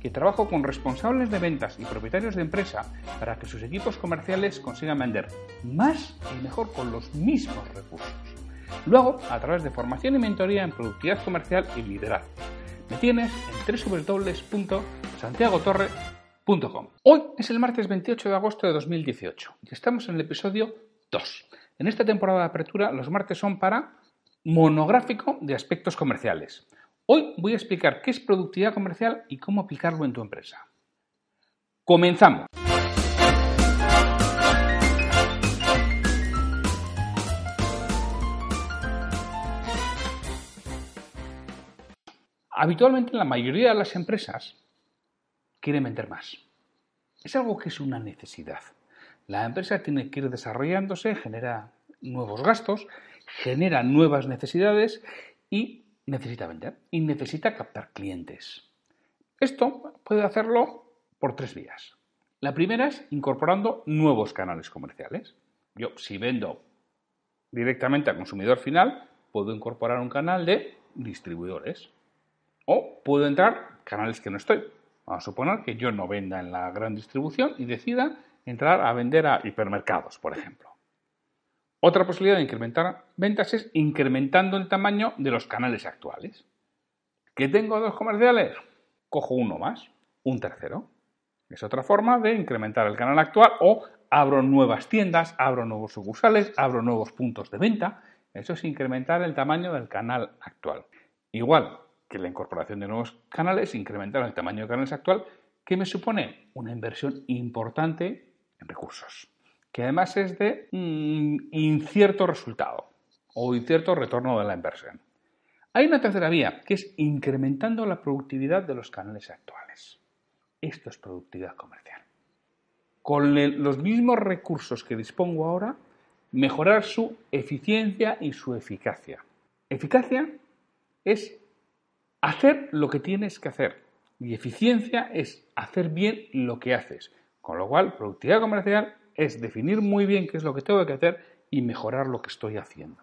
que trabajo con responsables de ventas y propietarios de empresa para que sus equipos comerciales consigan vender más y mejor con los mismos recursos. Lo hago a través de formación y mentoría en productividad comercial y liderazgo. Me tienes en www.santiagotorre.com. Hoy es el martes 28 de agosto de 2018 y estamos en el episodio 2. En esta temporada de apertura los martes son para monográfico de aspectos comerciales. Hoy voy a explicar qué es productividad comercial y cómo aplicarlo en tu empresa. Comenzamos. Habitualmente la mayoría de las empresas quieren vender más. Es algo que es una necesidad. La empresa tiene que ir desarrollándose, genera nuevos gastos, genera nuevas necesidades y necesita vender y necesita captar clientes. Esto puede hacerlo por tres vías. La primera es incorporando nuevos canales comerciales. Yo, si vendo directamente al consumidor final, puedo incorporar un canal de distribuidores. O puedo entrar canales que no estoy. Vamos a suponer que yo no venda en la gran distribución y decida entrar a vender a hipermercados, por ejemplo. Otra posibilidad de incrementar ventas es incrementando el tamaño de los canales actuales. ¿Que tengo dos comerciales? Cojo uno más, un tercero. Es otra forma de incrementar el canal actual o abro nuevas tiendas, abro nuevos sucursales, abro nuevos puntos de venta. Eso es incrementar el tamaño del canal actual. Igual que la incorporación de nuevos canales, incrementar el tamaño del canal actual, que me supone una inversión importante en recursos que además es de incierto resultado o incierto retorno de la inversión. Hay una tercera vía, que es incrementando la productividad de los canales actuales. Esto es productividad comercial. Con los mismos recursos que dispongo ahora, mejorar su eficiencia y su eficacia. Eficacia es hacer lo que tienes que hacer y eficiencia es hacer bien lo que haces. Con lo cual, productividad comercial es definir muy bien qué es lo que tengo que hacer y mejorar lo que estoy haciendo.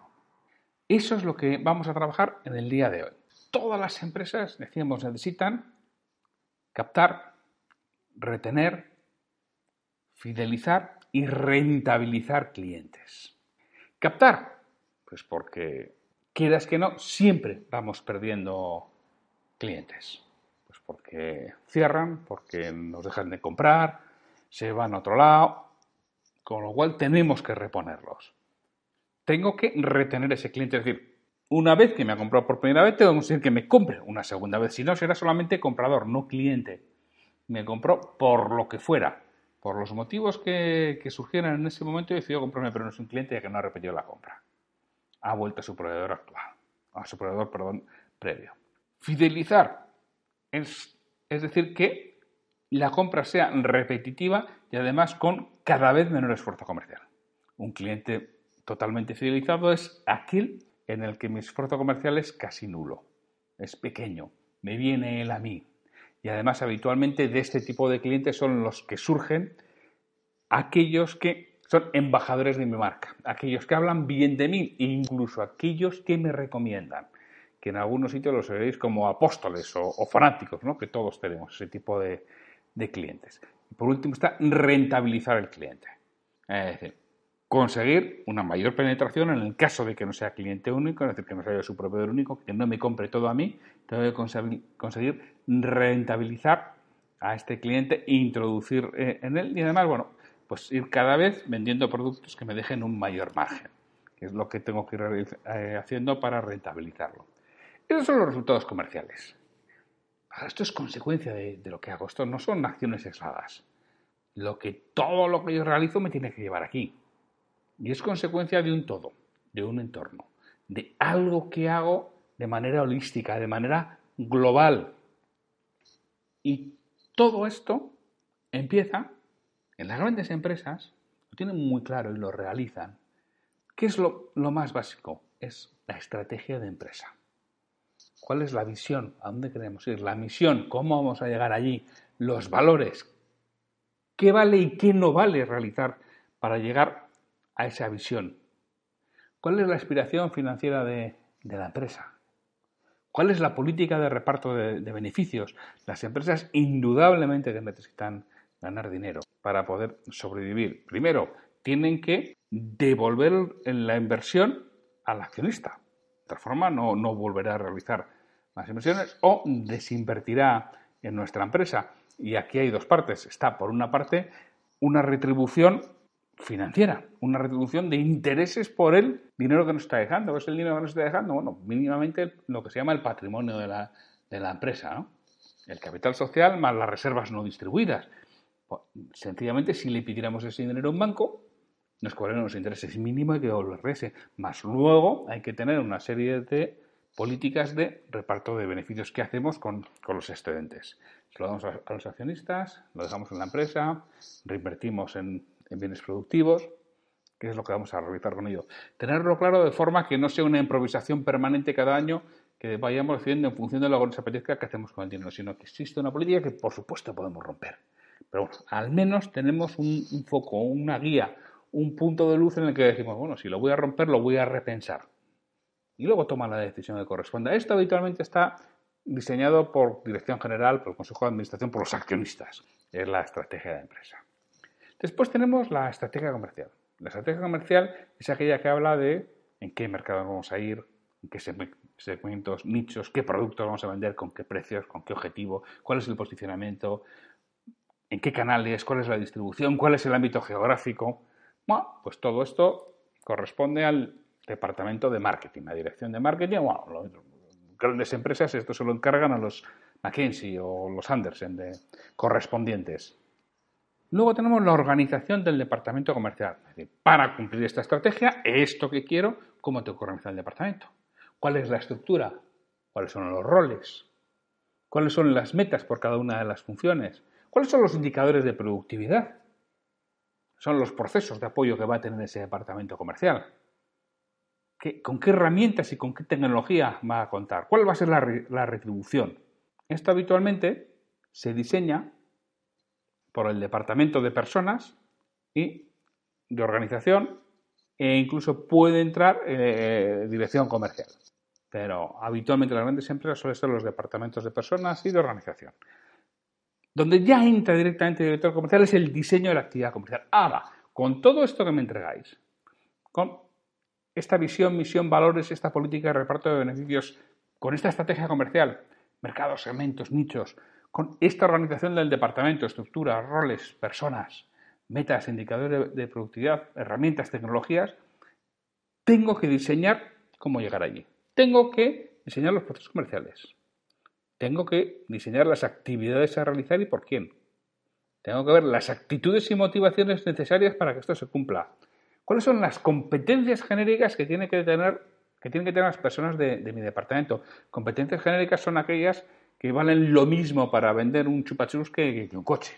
Eso es lo que vamos a trabajar en el día de hoy. Todas las empresas, decíamos, necesitan captar, retener, fidelizar y rentabilizar clientes. Captar, pues porque quieras que no, siempre vamos perdiendo clientes. Pues porque cierran, porque nos dejan de comprar, se van a otro lado, con lo cual tenemos que reponerlos. Tengo que retener ese cliente, es decir, una vez que me ha comprado por primera vez, tengo que conseguir que me compre una segunda vez. Si no, será solamente comprador, no cliente. Me compró por lo que fuera, por los motivos que, surgieran en ese momento, decidió comprarme, pero no es un cliente ya que no ha repetido la compra. Ha vuelto a su proveedor actual, a su proveedor, perdón, previo. Fidelizar es, es decir, que la compra sea repetitiva y además con cada vez menor esfuerzo comercial. Un cliente totalmente fidelizado es aquel en el que mi esfuerzo comercial es casi nulo, es pequeño, me viene él a mí. Y además habitualmente de este tipo de clientes son los que surgen aquellos que son embajadores de mi marca, aquellos que hablan bien de mí, incluso aquellos que me recomiendan, que en algunos sitios los veréis como apóstoles o, o fanáticos, ¿no? que todos tenemos ese tipo de, de clientes. Y por último está rentabilizar el cliente. Es decir, conseguir una mayor penetración en el caso de que no sea cliente único, es decir, que no sea su proveedor único, que no me compre todo a mí, tengo que conseguir rentabilizar a este cliente introducir eh, en él y además, bueno, pues ir cada vez vendiendo productos que me dejen un mayor margen, que es lo que tengo que ir eh, haciendo para rentabilizarlo. Esos son los resultados comerciales esto es consecuencia de, lo que hago. Esto no son acciones aisladas. Lo que todo lo que yo realizo me tiene que llevar aquí. Y es consecuencia de un todo, de un entorno, de algo que hago de manera holística, de manera global. Y todo esto empieza en las grandes empresas, lo tienen muy claro y lo realizan, ¿Qué es lo más básico? Es la estrategia de empresa. ¿Cuál es la visión? ¿A dónde queremos ir? La misión, ¿cómo vamos a llegar allí? Los valores, ¿qué vale y qué no vale realizar para llegar a esa visión? ¿Cuál es la aspiración financiera de, la empresa? ¿Cuál es la política de reparto de, beneficios? Las empresas indudablemente necesitan ganar dinero para poder sobrevivir. Primero, tienen que devolver la inversión al accionista. Otra forma, no, no volverá a realizar más inversiones o desinvertirá en nuestra empresa. Y aquí hay dos partes. Está, por una parte, una retribución financiera, una retribución de intereses por el dinero que nos está dejando. ¿Qué es el dinero que nos está dejando? Bueno, mínimamente lo que se llama el patrimonio de la, de la empresa, ¿no? El capital social más las reservas no distribuidas. Pues, sencillamente, si le pidiéramos ese dinero a un banco, nos cobrarían los intereses mínimos que devolverse. Más luego hay que tener una serie de políticas de reparto de beneficios que hacemos con, los excedentes. Se lo damos a, los accionistas, lo dejamos en la empresa, reinvertimos en, bienes productivos, ¿Qué es lo que vamos a realizar con ello? Tenerlo claro de forma que no sea una improvisación permanente cada año que vayamos haciendo en función de lo que nos apetezca que hacemos con el dinero, sino que existe una política que por supuesto podemos romper. Pero bueno, al menos tenemos un foco, una guía, un punto de luz en el que decimos, bueno, si lo voy a romper, lo voy a repensar y luego toma la decisión que corresponda. Esto habitualmente está diseñado por dirección general, por el Consejo de Administración, por los accionistas. Es la estrategia de empresa. Después tenemos la estrategia comercial. La estrategia comercial es aquella que habla de en qué mercado vamos a ir, en qué segmentos, nichos, qué productos vamos a vender, con qué precios, con qué objetivo, cuál es el posicionamiento, en qué canales, cuál es la distribución, cuál es el ámbito geográfico. Bueno, pues todo esto corresponde al departamento de marketing, la dirección de marketing, bueno, grandes empresas esto se lo encargan a los McKinsey o los Andersen de correspondientes. Luego tenemos la organización del departamento comercial. para cumplir esta estrategia, esto que quiero, ¿cómo tengo que organizar el departamento? ¿Cuál es la estructura? ¿Cuáles son los roles? ¿Cuáles son las metas por cada una de las funciones? ¿Cuáles son los indicadores de productividad? Son los procesos de apoyo que va a tener ese departamento comercial con qué herramientas y con qué tecnología va a contar, cuál va a ser la, la retribución. Esto habitualmente se diseña por el departamento de personas y de organización e incluso puede entrar eh, dirección comercial. Pero habitualmente las grandes empresas suelen ser los departamentos de personas y de organización. Donde ya entra directamente el director comercial es el diseño de la actividad comercial. Ahora, con todo esto que me entregáis, con esta visión, misión, valores, esta política de reparto de beneficios, con esta estrategia comercial, mercados, segmentos, nichos, con esta organización del departamento, estructura, roles, personas, metas, indicadores de productividad, herramientas, tecnologías, tengo que diseñar cómo llegar allí. Tengo que diseñar los procesos comerciales. Tengo que diseñar las actividades a realizar y por quién. Tengo que ver las actitudes y motivaciones necesarias para que esto se cumpla. ¿Cuáles son las competencias genéricas que tienen que tener, que tienen que tener las personas de, mi departamento? Competencias genéricas son aquellas que valen lo mismo para vender un chupachus que, un coche.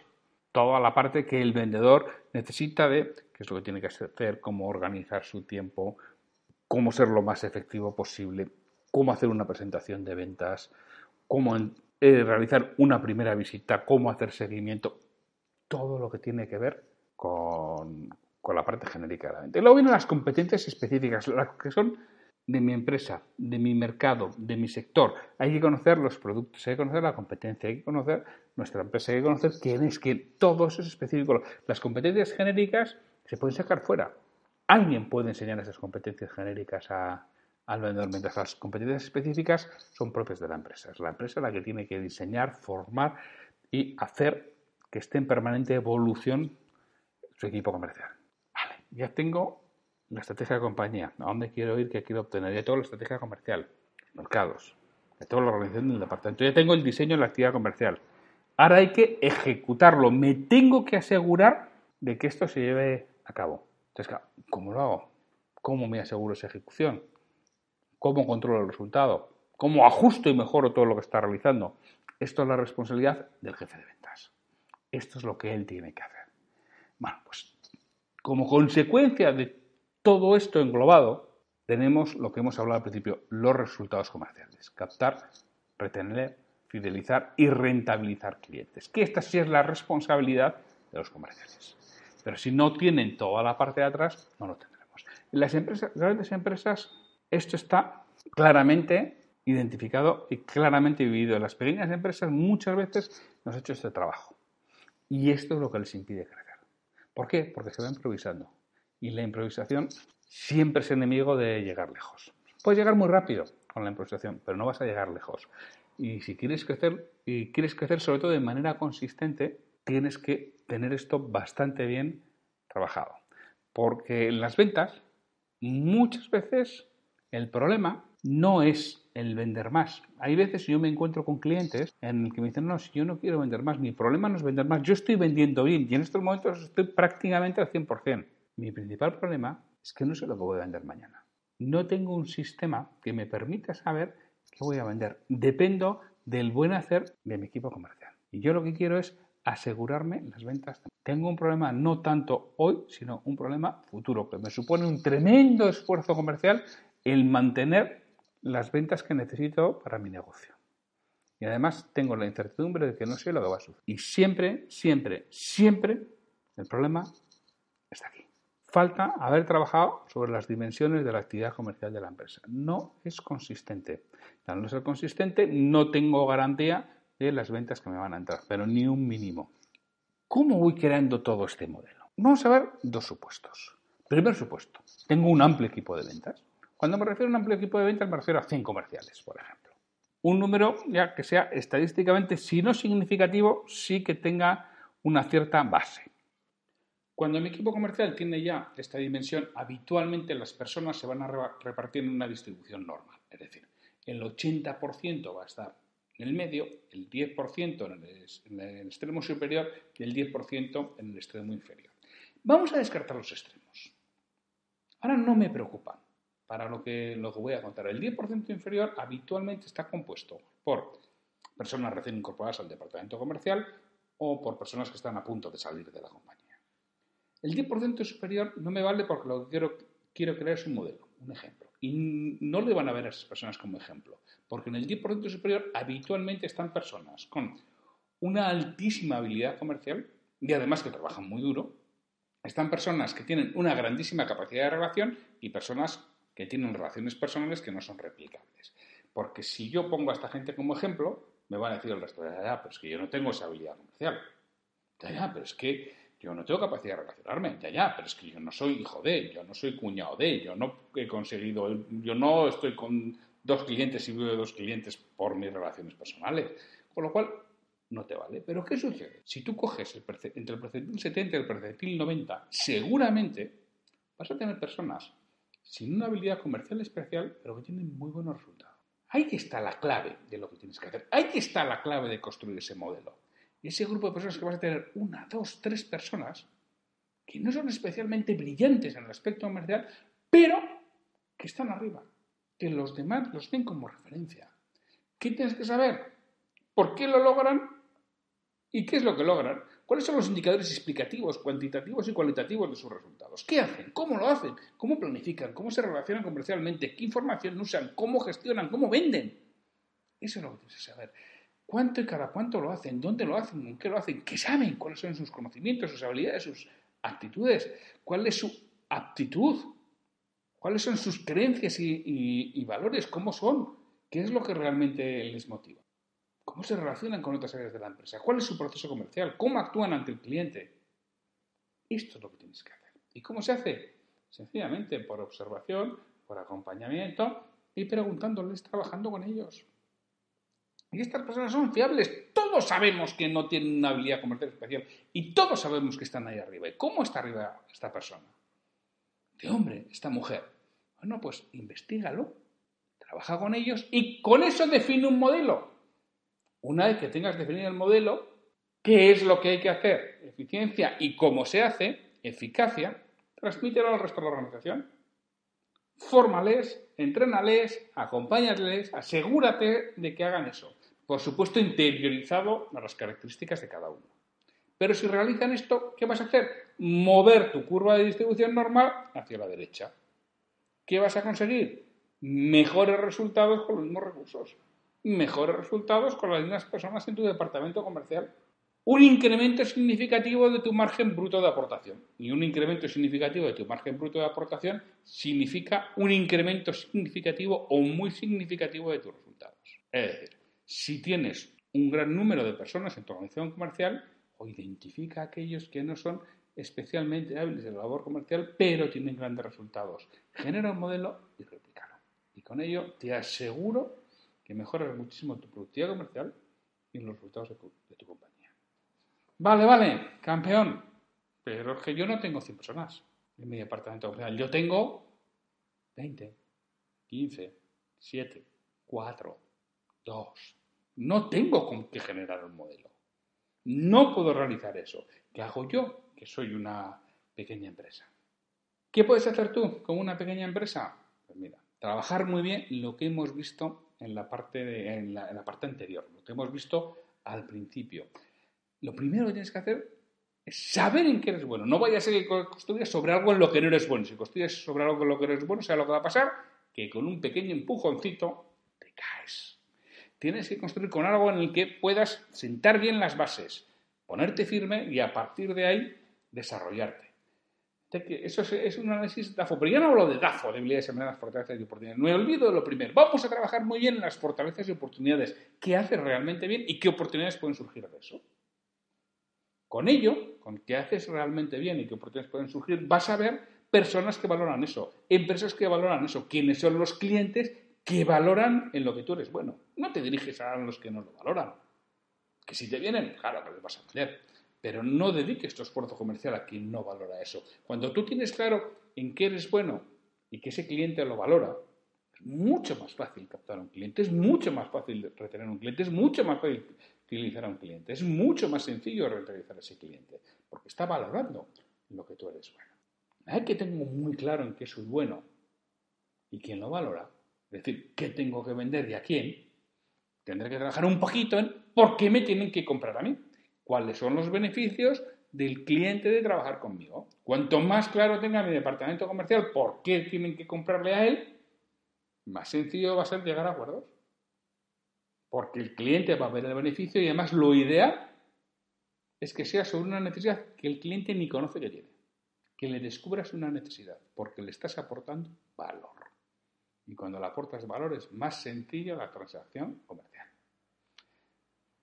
Toda la parte que el vendedor necesita de qué es lo que tiene que hacer, cómo organizar su tiempo, cómo ser lo más efectivo posible, cómo hacer una presentación de ventas, cómo realizar una primera visita, cómo hacer seguimiento, todo lo que tiene que ver con, con la parte genérica de la venta. Y luego vienen las competencias específicas, las que son de mi empresa, de mi mercado, de mi sector. Hay que conocer los productos, hay que conocer la competencia, hay que conocer nuestra empresa, hay que conocer quién es, que todo eso es específico. Las competencias genéricas se pueden sacar fuera. Alguien puede enseñar esas competencias genéricas al vendedor, mientras las competencias específicas son propias de la empresa. Es la empresa la que tiene que diseñar, formar y hacer que esté en permanente evolución su equipo comercial ya tengo la estrategia de compañía, a dónde quiero ir, qué quiero obtener, ya tengo la estrategia comercial, mercados, ya tengo la organización del departamento, ya tengo el diseño de la actividad comercial. Ahora hay que ejecutarlo, me tengo que asegurar de que esto se lleve a cabo. Entonces, ¿cómo lo hago? ¿Cómo me aseguro esa ejecución? ¿Cómo controlo el resultado? ¿Cómo ajusto y mejoro todo lo que está realizando? Esto es la responsabilidad del jefe de ventas. Esto es lo que él tiene que hacer. Bueno, pues como consecuencia de todo esto englobado, tenemos lo que hemos hablado al principio, los resultados comerciales. Captar, retener, fidelizar y rentabilizar clientes. Que esta sí es la responsabilidad de los comerciales. Pero si no tienen toda la parte de atrás, no lo tendremos. En las empresas, grandes empresas, esto está claramente identificado y claramente vivido. Las pequeñas empresas muchas veces nos ha hecho este trabajo. Y esto es lo que les impide crecer. ¿Por qué? Porque se va improvisando. Y la improvisación siempre es enemigo de llegar lejos. Puedes llegar muy rápido con la improvisación, pero no vas a llegar lejos. Y si quieres crecer, y quieres crecer sobre todo de manera consistente, tienes que tener esto bastante bien trabajado. Porque en las ventas, muchas veces el problema no es el vender más. Hay veces yo me encuentro con clientes en el que me dicen, no, si yo no quiero vender más, mi problema no es vender más, yo estoy vendiendo bien y en estos momentos estoy prácticamente al 100%. Mi principal problema es que no sé lo que voy a vender mañana. No tengo un sistema que me permita saber qué voy a vender. Dependo del buen hacer de mi equipo comercial. Y yo lo que quiero es asegurarme las ventas. Tengo un problema no tanto hoy, sino un problema futuro, que me supone un tremendo esfuerzo comercial el mantener las ventas que necesito para mi negocio. Y además tengo la incertidumbre de que no sé lo que va a suceder. Y siempre, siempre, siempre el problema está aquí. Falta haber trabajado sobre las dimensiones de la actividad comercial de la empresa. No es consistente. Al no ser consistente, no tengo garantía de las ventas que me van a entrar, pero ni un mínimo. ¿Cómo voy creando todo este modelo? Vamos a ver dos supuestos. Primer supuesto, tengo un amplio equipo de ventas cuando me refiero a un amplio equipo de ventas, me refiero a 100 comerciales, por ejemplo. Un número ya que sea estadísticamente, si no significativo, sí que tenga una cierta base. Cuando mi equipo comercial tiene ya esta dimensión, habitualmente las personas se van a repartir en una distribución normal. Es decir, el 80% va a estar en el medio, el 10% en el, extremo superior y el 10% en el extremo inferior. Vamos a descartar los extremos. Ahora no me preocupan para lo que, lo voy a contar. El 10% inferior habitualmente está compuesto por personas recién incorporadas al departamento comercial o por personas que están a punto de salir de la compañía. El 10% superior no me vale porque lo que quiero, quiero crear es un modelo, un ejemplo. Y no le van a ver a esas personas como ejemplo, porque en el 10% superior habitualmente están personas con una altísima habilidad comercial y además que trabajan muy duro. Están personas que tienen una grandísima capacidad de relación y personas que tienen relaciones personales que no son replicables. Porque si yo pongo a esta gente como ejemplo, me van a decir el resto, de ya, pero es que yo no tengo esa habilidad comercial. Ya, ya, pero es que yo no tengo capacidad de relacionarme. Ya, ya, pero es que yo no soy hijo de, yo no soy cuñado de, yo no he conseguido, yo no estoy con dos clientes y vivo de dos clientes por mis relaciones personales. Con lo cual, no te vale. Pero ¿qué sucede? Si tú coges entre el percentil 70 y el percentil 90, seguramente vas a tener personas sin una habilidad comercial especial, pero que tienen muy buenos resultados. Ahí está la clave de lo que tienes que hacer. Ahí está la clave de construir ese modelo. Y ese grupo de personas que vas a tener, una, dos, tres personas, que no son especialmente brillantes en el aspecto comercial, pero que están arriba, que los demás los ven como referencia. ¿Qué tienes que saber? ¿Por qué lo logran? ¿Y qué es lo que logran? ¿Cuáles son los indicadores explicativos, cuantitativos y cualitativos de sus resultados? ¿Qué hacen? ¿Cómo lo hacen? ¿Cómo planifican? ¿Cómo se relacionan comercialmente? ¿Qué información usan? ¿Cómo gestionan? ¿Cómo venden? Eso es lo que tienes que saber. ¿Cuánto y cada cuánto lo hacen? ¿Dónde lo hacen? ¿En qué lo hacen? ¿Qué saben? ¿Cuáles son sus conocimientos, sus habilidades, sus actitudes? ¿Cuál es su aptitud? ¿Cuáles son sus creencias y valores? ¿Cómo son? ¿Qué es lo que realmente les motiva? ¿Cómo se relacionan con otras áreas de la empresa? ¿Cuál es su proceso comercial? ¿Cómo actúan ante el cliente? Esto es lo que tienes que hacer. ¿Y cómo se hace? Sencillamente por observación, por acompañamiento y preguntándoles, trabajando con ellos. Y estas personas son fiables. Todos sabemos que no tienen una habilidad comercial especial y todos sabemos que están ahí arriba. ¿Y cómo está arriba esta persona? ¿De hombre, esta mujer? Bueno, pues investigalo, trabaja con ellos y con eso define un modelo. Una vez que tengas definido el modelo, qué es lo que hay que hacer, eficiencia y cómo se hace, eficacia, transmítelo al resto de la organización. Fórmales, entrénales, acompáñales, asegúrate de que hagan eso. Por supuesto, interiorizado a las características de cada uno. Pero si realizan esto, ¿qué vas a hacer? mover tu curva de distribución normal hacia la derecha. ¿Qué vas a conseguir? Mejores resultados con los mismos recursos. Mejores resultados con las mismas personas en tu departamento comercial. Un incremento significativo de tu margen bruto de aportación. Y un incremento significativo de tu margen bruto de aportación significa un incremento significativo o muy significativo de tus resultados. Es decir, si tienes un gran número de personas en tu organización comercial, o identifica a aquellos que no son especialmente hábiles en la labor comercial, pero tienen grandes resultados. Genera un modelo y replícalo. Y con ello te aseguro que mejoras muchísimo tu productividad comercial y los resultados de tu, compañía. Vale, vale, campeón. Pero es que yo no tengo 100 personas en mi departamento comercial. Yo tengo 20, 15, 7, 4, 2. No tengo con qué generar un modelo. No puedo realizar eso. ¿Qué hago yo? Que soy una pequeña empresa. ¿Qué puedes hacer tú con una pequeña empresa? Pues mira, trabajar muy bien lo que hemos visto en la parte, en, la, parte anterior, lo que hemos visto al principio. Lo primero que tienes que hacer es saber en qué eres bueno. No vaya a ser que construyas sobre algo en lo que no eres bueno. Si construyes sobre algo en lo que eres bueno, ¿sabes lo que va a pasar? Que con un pequeño empujoncito te caes. Tienes que construir con algo en el que puedas sentar bien las bases, ponerte firme y a partir de ahí desarrollarte. Eso es, un análisis DAFO, pero ya no hablo de DAFO, debilidades, amenazas, fortalezas y oportunidades. No me olvido de lo primero. Vamos a trabajar muy bien en las fortalezas y oportunidades. ¿Qué haces realmente bien y qué oportunidades pueden surgir de eso? Con ello, con qué haces realmente bien y qué oportunidades pueden surgir, vas a ver personas que valoran eso, empresas que valoran eso, quiénes son los clientes que valoran en lo que tú eres bueno. No te diriges a los que no lo valoran. Que si te vienen, claro que les vas a vender. Pero no dediques tu esfuerzo comercial a quien no valora eso. Cuando tú tienes claro en qué eres bueno y que ese cliente lo valora, es mucho más fácil captar a un cliente, es mucho más fácil retener a un cliente, es mucho más fácil utilizar a un cliente, es mucho más sencillo rentabilizar a ese cliente, porque está valorando lo que tú eres bueno. Hay que tengo muy claro en qué soy bueno y quién lo valora, es decir, qué tengo que vender y a quién, tendré que trabajar un poquito en por qué me tienen que comprar a mí, cuáles son los beneficios del cliente de trabajar conmigo. Cuanto más claro tenga mi departamento comercial por qué tienen que comprarle a él, más sencillo va a ser llegar a acuerdos. Porque el cliente va a ver el beneficio y además lo ideal es que sea sobre una necesidad que el cliente ni conoce que tiene. Que le descubras una necesidad, porque le estás aportando valor. Y cuando le aportas valor es más sencilla la transacción comercial.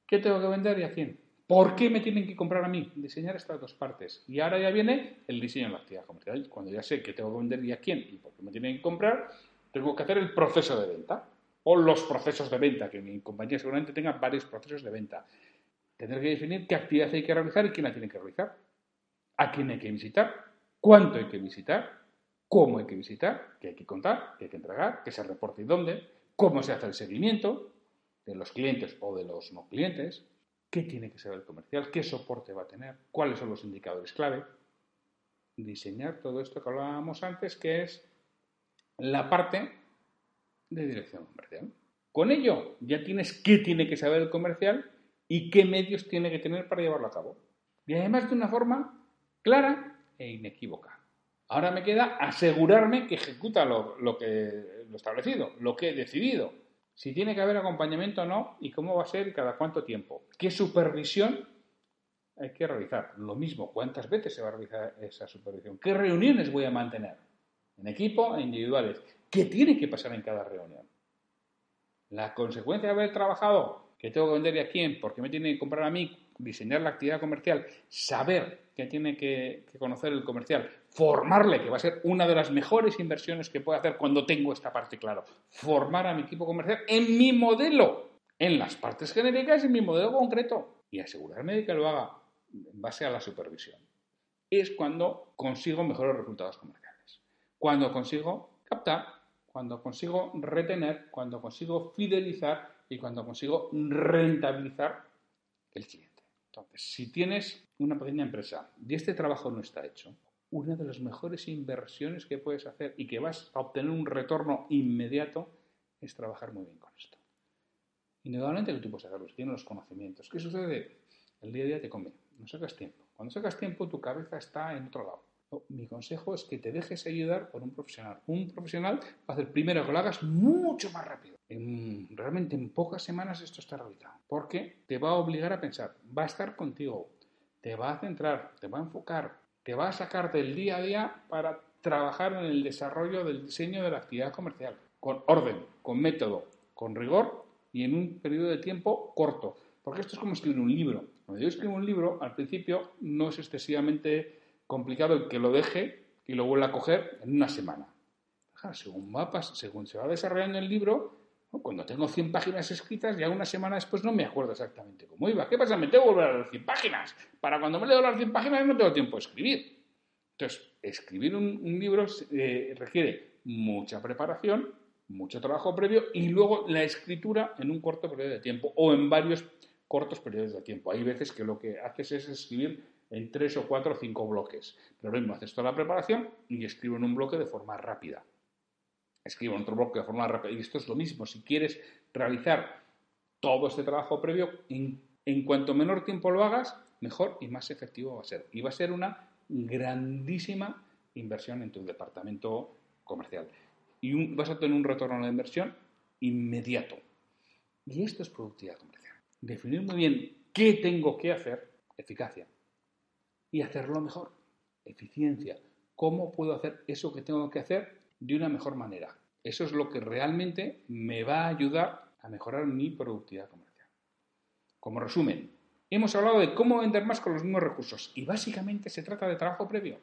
¿Qué tengo que vender y a quién? ¿Por qué me tienen que comprar a mí? Diseñar estas dos partes. Y ahora ya viene el diseño de la actividad comercial. Cuando ya sé qué tengo que vender y a quién y por qué me tienen que comprar, tengo que hacer el proceso de venta. O los procesos de venta, que mi compañía seguramente tenga varios procesos de venta. Tendré que definir qué actividad hay que realizar y quién la tiene que realizar. A quién hay que visitar, cuánto hay que visitar, cómo hay que visitar, qué hay que contar, qué hay que entregar, qué se reporta y dónde, cómo se hace el seguimiento de los clientes o de los no clientes, qué tiene que ser el comercial, qué soporte va a tener, cuáles son los indicadores clave. Diseñar todo esto que hablábamos antes, que es la parte de dirección comercial. Con ello ya tienes qué tiene que saber el comercial y qué medios tiene que tener para llevarlo a cabo. Y además de una forma clara e inequívoca. Ahora me queda asegurarme que ejecuta lo, que, lo establecido, lo que he decidido. Si tiene que haber acompañamiento o no y cómo va a ser y cada cuánto tiempo. ¿Qué supervisión hay que realizar? Lo mismo, ¿cuántas veces se va a realizar esa supervisión? ¿Qué reuniones voy a mantener? ¿En equipo e individuales? ¿Qué tiene que pasar en cada reunión? La consecuencia de haber trabajado, que tengo que vender a quién, porque me tiene que comprar a mí, diseñar la actividad comercial, saber que tiene que, conocer el comercial, formarle, que va a ser una de las mejores inversiones que puedo hacer cuando tengo esta parte claro, formar a mi equipo comercial en mi modelo, en las partes genéricas, en mi modelo concreto, y asegurarme de que lo haga en base a la supervisión. Es cuando consigo mejores resultados comerciales. Cuando consigo captar, cuando consigo retener, cuando consigo fidelizar y cuando consigo rentabilizar el cliente. Entonces, si tienes una pequeña empresa y este trabajo no está hecho, una de las mejores inversiones que puedes hacer y que vas a obtener un retorno inmediato es trabajar muy bien con esto. Indudablemente que tú puedes hacerlo, tienes los conocimientos. ¿Qué sucede? El día a día te come, no sacas tiempo. Cuando sacas tiempo, tu cabeza está en otro lado. Mi consejo es que te dejes ayudar por un profesional. Un profesional va a hacer primero que lo hagas mucho más rápido. realmente en pocas semanas esto está realizado. Porque te va a obligar a pensar, va a estar contigo, te va a centrar, te va a enfocar, te va a sacar del día a día para trabajar en el desarrollo del diseño de la actividad comercial. Con orden, con método, con rigor y en un periodo de tiempo corto. Porque esto es como escribir un libro. Cuando yo escribo un libro, al principio no es excesivamente complicado el que lo deje y lo vuelva a coger en una semana. Según, según se va desarrollando el libro, cuando tengo 100 páginas escritas, ya una semana después no me acuerdo exactamente cómo iba. ¿Qué pasa? Me tengo que volver a las 100 páginas. Para cuando me leo las 100 páginas no tengo tiempo de escribir. Entonces, escribir un, libro eh, requiere mucha preparación, mucho trabajo previo y luego la escritura en un corto periodo de tiempo o en varios cortos periodos de tiempo. Hay veces que lo que haces es escribir en tres o cuatro o cinco bloques. Pero lo mismo, haces toda la preparación y escribo en un bloque de forma rápida. Escribo en otro bloque de forma rápida. Y esto es lo mismo. Si quieres realizar todo este trabajo previo, en, cuanto menor tiempo lo hagas, mejor y más efectivo va a ser. Y va a ser una grandísima inversión en tu departamento comercial. Y vas a tener un retorno la inversión inmediato. Y esto es productividad comercial. Definir muy bien qué tengo que hacer, eficacia, y hacerlo mejor, eficiencia. ¿Cómo puedo hacer eso que tengo que hacer de una mejor manera? Eso es lo que realmente me va a ayudar a mejorar mi productividad comercial. Como resumen, hemos hablado de cómo vender más con los mismos recursos y básicamente se trata de trabajo previo,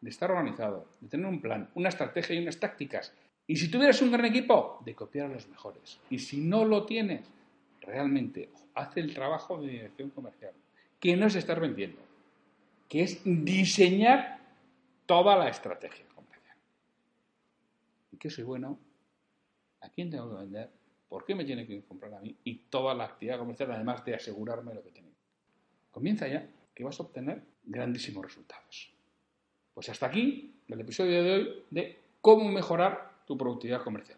de estar organizado, de tener un plan, una estrategia y unas tácticas. Y si tuvieras un gran equipo, de copiar a los mejores. Y si no lo tienes, realmente hace el trabajo de dirección comercial, que no es estar vendiendo, que es diseñar toda la estrategia comercial. ¿En qué soy bueno? ¿A quién tengo que vender? ¿Por qué me tiene que comprar a mí? Y toda la actividad comercial, además de asegurarme lo que tengo. Comienza ya, que vas a obtener grandísimos resultados. Pues hasta aquí el episodio de hoy de cómo mejorar tu productividad comercial.